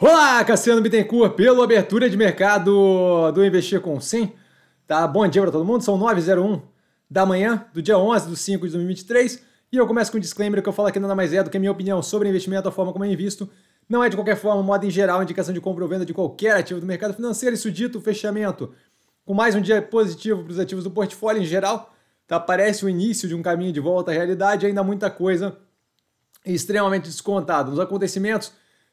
Olá, Cassiano Bittencourt, pelo abertura de mercado do Investir com Sim. Tá, bom dia para todo mundo, são 9h01 da manhã do dia 11 de 5 de 2023 e eu começo com um disclaimer que eu falo aqui nada mais é do que a minha opinião sobre investimento, a forma como eu invisto. Não é de qualquer forma, modo em geral, indicação de compra ou venda de qualquer ativo do mercado financeiro. Isso dito, fechamento com mais um dia positivo para os ativos do portfólio em geral. Tá, parece o início de um caminho de volta à realidade, ainda muita coisa extremamente descontada. Nos acontecimentos,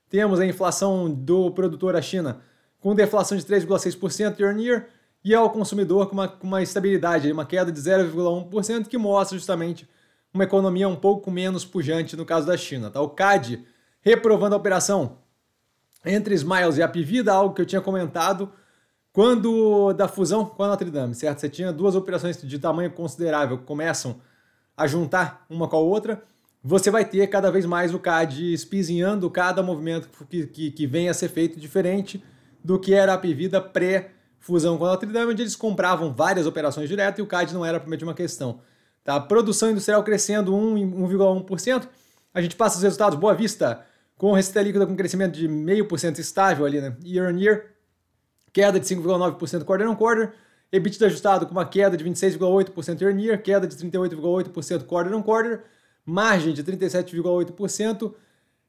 temos a inflação do produtor à China com deflação de 3,6% year on year e ao consumidor com uma, com uma estabilidade, uma queda de 0,1%, que mostra justamente uma economia um pouco menos pujante no caso da China. Tá? O CAD reprovando a operação entre Smiles e a Pivida, algo que eu tinha comentado quando da fusão com a Notre Dame, certo? Você tinha duas operações de tamanho considerável que começam a juntar uma com a outra você vai ter cada vez mais o CAD espizinhando cada movimento que, que, que venha a ser feito diferente do que era a Pivida pré-fusão com a Notre Dame, onde eles compravam várias operações direto e o CAD não era propriamente uma questão. Tá? Produção industrial crescendo 1,1%. A gente passa os resultados Boa Vista com receita líquida com crescimento de 0,5% estável ali, né? Year on year. Queda de 5,9% quarter on quarter. EBITDA ajustado com uma queda de 26,8% year on year, queda de 38,8% quarter on quarter margem de 37,8%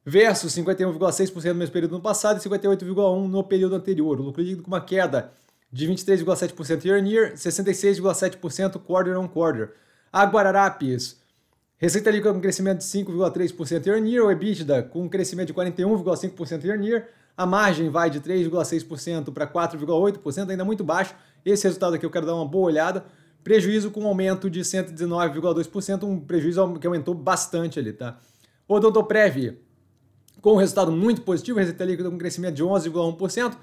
versus 51,6% no mesmo período no passado e 58,1% no período anterior. O lucro líquido com uma queda de 23,7% year on year, 66,7% quarter on quarter. A Guararapes, receita líquida com crescimento de 5,3% year on year, o EBITDA com um crescimento de 41,5% year on year, a margem vai de 3,6% para 4,8%, ainda muito baixo. Esse resultado aqui eu quero dar uma boa olhada. Prejuízo com aumento de 119,2%, um prejuízo que aumentou bastante ali, tá? Odontoprev com um resultado muito positivo, receita líquida com crescimento de 11,1%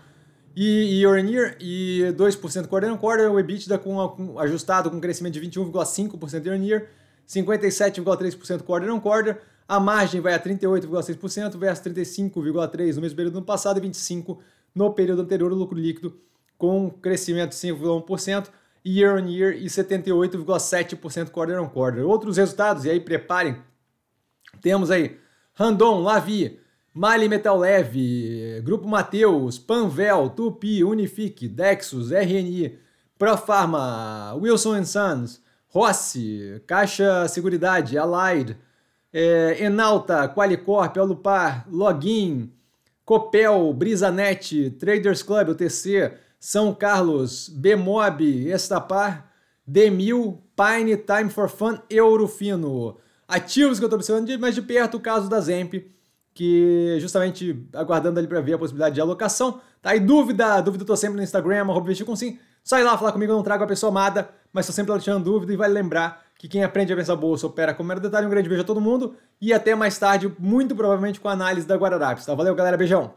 e year on year e 2% quarter on quarter, o EBITDA com, com, ajustado com crescimento de 21,5% year on year, 57,3% quarter on quarter, a margem vai a 38,6% versus 35,3% no mesmo período no passado e 25% no período anterior, o lucro líquido com crescimento de 5,1%, year on year e 78,7% quarter on quarter. Outros resultados, e aí preparem, temos aí Randon, Lavi, Mali Metal Leve, Grupo Mateus, Panvel, Tupi, Unifique, Dexus, RNI, Profarma, Wilson Sons, Rossi, Caixa Seguridade, Allied, é, Enalta, Qualicorp, Alupar, Login, Copel, Brisanet, Traders Club, UTC, são Carlos, Bemob, Estapar, Demil, Pine, Time for Fun, Eurofino. Ativos que eu estou observando de mais de perto o caso da Zemp, que justamente aguardando ali para ver a possibilidade de alocação. Tá aí dúvida, dúvida eu tô sempre no Instagram, arroba com sim. Só ir lá falar comigo, eu não trago a pessoa amada, mas estou sempre tirando dúvida e vai lembrar que quem aprende a pensar bolsa opera com mero detalhe. Um grande beijo a todo mundo e até mais tarde, muito provavelmente com a análise da Guararapes, tá? Valeu, galera, beijão!